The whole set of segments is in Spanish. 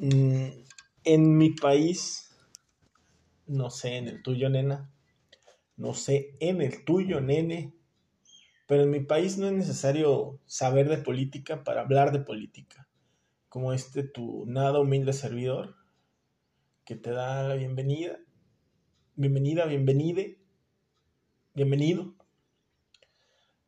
Mm, en mi país, no sé, en el tuyo, nena, no sé, en el tuyo, nene, pero en mi país no es necesario saber de política para hablar de política, como este tu nada humilde servidor, que te da la bienvenida, bienvenida, bienvenide, bienvenido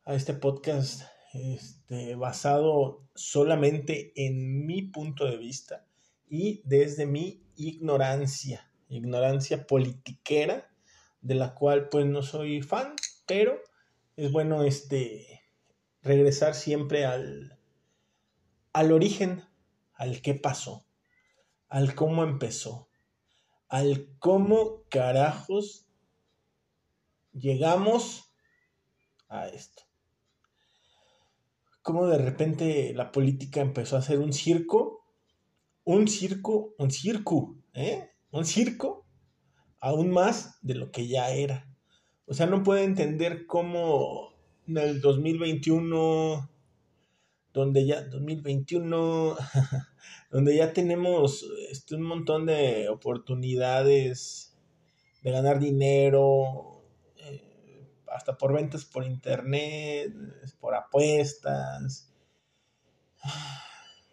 a este podcast este, basado solamente en mi punto de vista y desde mi ignorancia, ignorancia politiquera, de la cual pues no soy fan, pero es bueno este regresar siempre al, al origen, al qué pasó, al cómo empezó, al cómo carajos llegamos a esto. Cómo de repente la política empezó a ser un circo un circo, un circo, ¿eh? Un circo aún más de lo que ya era. O sea, no puede entender cómo en el 2021, donde ya, 2021, donde ya tenemos este, un montón de oportunidades de ganar dinero, eh, hasta por ventas por internet, por apuestas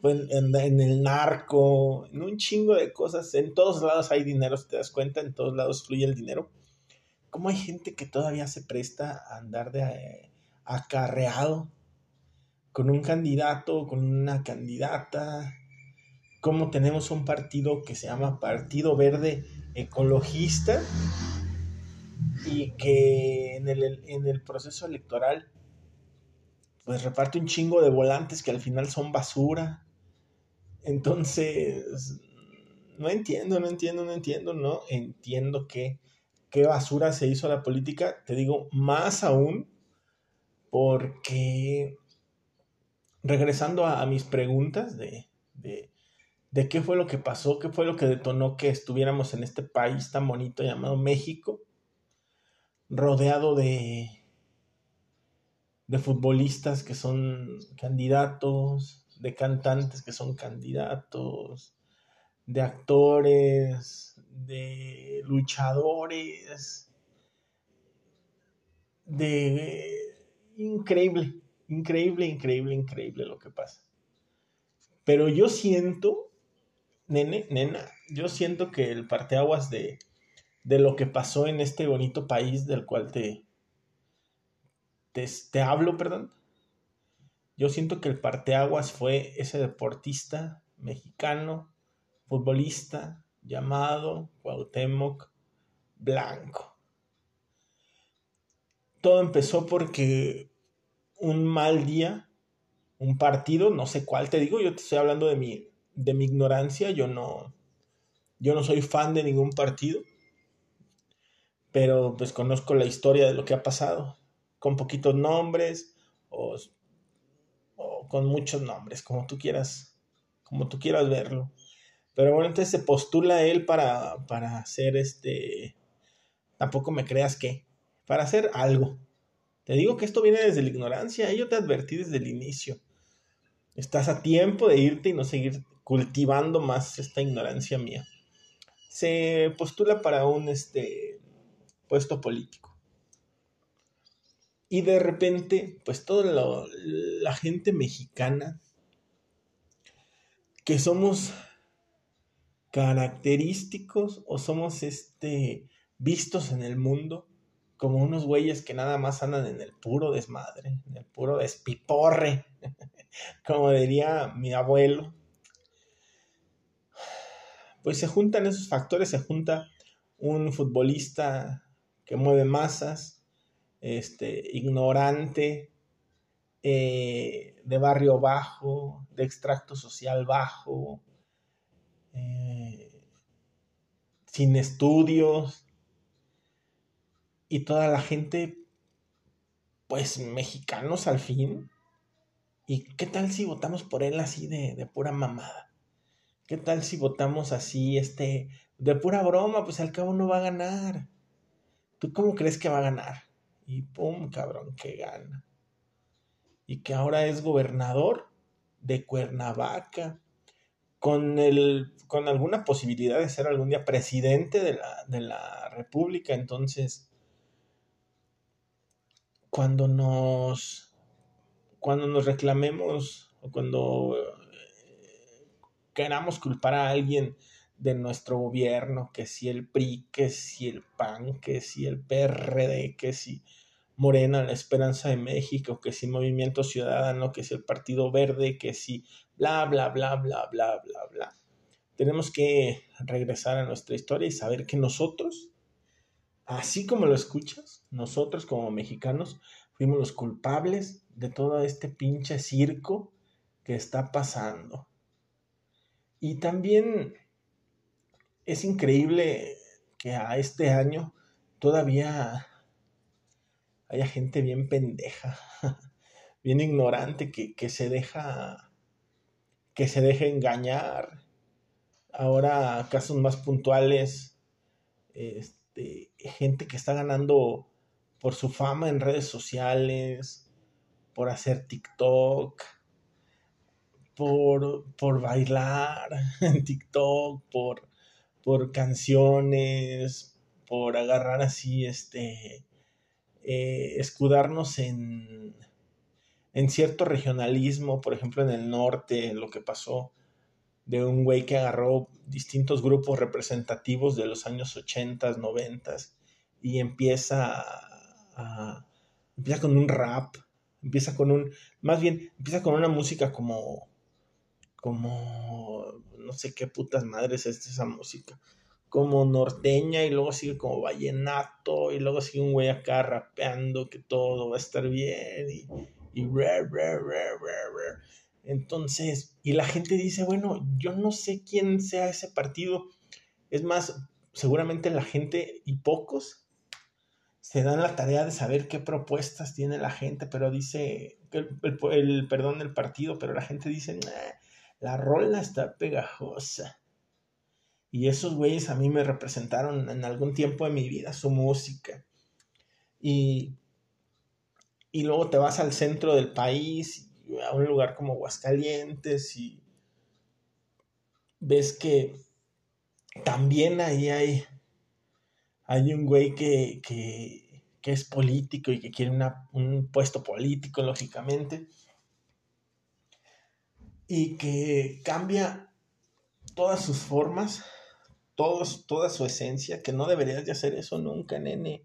en, el narco, en un chingo de cosas. En todos lados hay dinero, si te das cuenta, en todos lados fluye el dinero. ¿Cómo hay gente que todavía se presta a andar de eh, acarreado con un candidato, con una candidata? ¿Cómo tenemos un partido que se llama Partido Verde Ecologista y que en el, en el proceso electoral pues reparte un chingo de volantes que al final son basura. Entonces, no entiendo, no entiendo, no entiendo, no entiendo qué, qué basura se hizo a la política. Te digo, más aún, porque regresando a, mis preguntas de, de, de, qué fue lo que pasó, qué fue lo que detonó que estuviéramos en este país tan bonito llamado México, rodeado de, de futbolistas que son candidatos, de cantantes que son candidatos, de actores, de luchadores, de increíble, increíble, increíble, increíble lo que pasa. Pero yo siento, nene, nena, yo siento que el parteaguas de, de lo que pasó en este bonito país del cual te, te, te hablo, perdón, yo siento que el parteaguas fue ese deportista mexicano, futbolista, llamado Cuauhtémoc Blanco. Todo empezó porque un mal día, un partido, no sé cuál te digo, yo te estoy hablando de mi, de mi ignorancia, yo no, yo no soy fan de ningún partido, pero pues conozco la historia de lo que ha pasado, con poquitos nombres o con muchos nombres, como tú quieras, como tú quieras verlo. Pero bueno, entonces se postula él para, para hacer este, tampoco me creas que, para hacer algo. Te digo que esto viene desde la ignorancia, yo te advertí desde el inicio. Estás a tiempo de irte y no seguir cultivando más esta ignorancia mía. Se postula para un este, puesto político. Y de repente, pues toda la gente mexicana, que somos característicos o somos este, vistos en el mundo como unos güeyes que nada más andan en el puro desmadre, en el puro despiporre, como diría mi abuelo. Pues se juntan esos factores, se junta un futbolista que mueve masas, este, ignorante, eh, de barrio bajo, de extracto social bajo, eh, sin estudios, y toda la gente, pues mexicanos al fin. ¿Y qué tal si votamos por él así de, de pura mamada? ¿Qué tal si votamos así, este, de pura broma? Pues al cabo no va a ganar. ¿Tú cómo crees que va a ganar? Y pum, cabrón, que gana. Y que ahora es gobernador de Cuernavaca. Con el, con alguna posibilidad de ser algún día presidente de la, de la República. Entonces, cuando nos, cuando nos reclamemos o cuando eh, queramos culpar a alguien de nuestro gobierno, que si el PRI, que si el PAN, que si el PRD, que si Morena, la Esperanza de México, que si Movimiento Ciudadano, que si el Partido Verde, que si bla, bla, bla, bla, bla, bla, bla. Tenemos que regresar a nuestra historia y saber que nosotros, así como lo escuchas, nosotros como mexicanos fuimos los culpables de todo este pinche circo que está pasando. Y también es increíble que a este año todavía haya gente bien pendeja, bien ignorante, que, que se deja que se deja engañar. Ahora, casos más puntuales, este, gente que está ganando por su fama en redes sociales, por hacer TikTok, por, por bailar en TikTok, por por canciones, por agarrar así, este, eh, escudarnos en, en cierto regionalismo, por ejemplo en el norte, lo que pasó de un güey que agarró distintos grupos representativos de los años 80, 90 y empieza a, empieza con un rap, empieza con un, más bien, empieza con una música como, como no sé qué putas madres es esa música. Como norteña y luego sigue como vallenato y luego sigue un güey acá rapeando que todo va a estar bien y, y entonces, y la gente dice, bueno, yo no sé quién sea ese partido. Es más, seguramente la gente y pocos se dan la tarea de saber qué propuestas tiene la gente, pero dice, el, el, perdón del partido, pero la gente dice, la rola está pegajosa. Y esos güeyes a mí me representaron en algún tiempo de mi vida su música. Y, y luego te vas al centro del país, a un lugar como Aguascalientes, y ves que también ahí hay, hay un güey que, que, que es político y que quiere un puesto político, lógicamente y que cambia todas sus formas, todos, toda su esencia, que no deberías de hacer eso nunca, nene.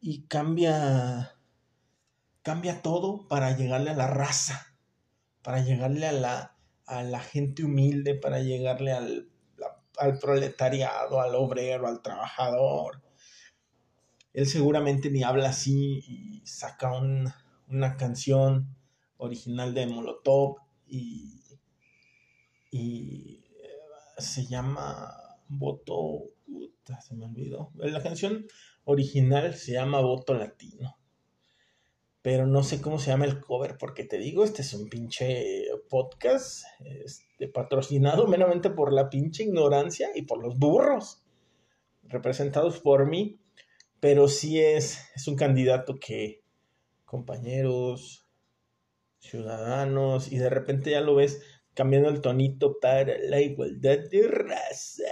Y cambia, cambia todo para llegarle a la raza, para llegarle a la, a la gente humilde, para llegarle al, al proletariado, al obrero, al trabajador. Él seguramente ni habla así y saca una canción original de Molotov y, y eh, se llama Voto, se me olvidó. La canción original se llama Voto Latino. Pero no sé cómo se llama el cover, porque te digo, este es un pinche podcast este, patrocinado meramente por la pinche ignorancia y por los burros, representados por mí. Pero sí es, es un candidato que, compañeros, ciudadanos, y de repente ya lo ves cambiando el tonito para la igualdad de raza.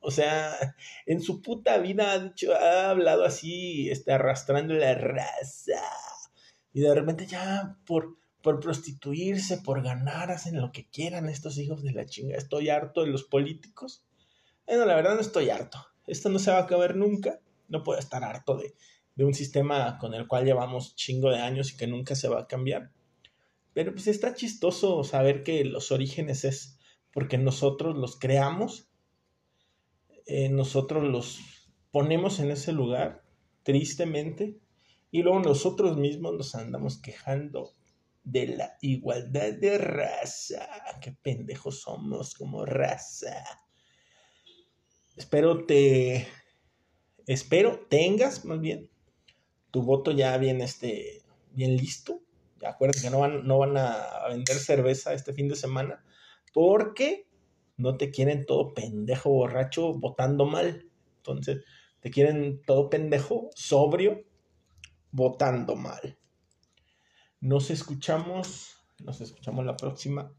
O sea, en su puta vida ha dicho, ha hablado así, está arrastrando la raza. Y de repente ya por, por prostituirse, por ganar, hacen lo que quieran estos hijos de la chinga. Estoy harto de los políticos. Bueno, la verdad no estoy harto. Esto no se va a acabar nunca. No puedo estar harto de, de un sistema con el cual llevamos chingo de años y que nunca se va a cambiar. Pero pues está chistoso saber que los orígenes es porque nosotros los creamos, eh, nosotros los ponemos en ese lugar, tristemente, y luego nosotros mismos nos andamos quejando de la igualdad de raza. Qué pendejos somos como raza. Espero te. Espero tengas más bien tu voto ya bien, este, bien listo acuérdate que no van, no van a vender cerveza este fin de semana porque no te quieren todo pendejo borracho votando mal. Entonces, te quieren todo pendejo sobrio votando mal. Nos escuchamos, nos escuchamos la próxima.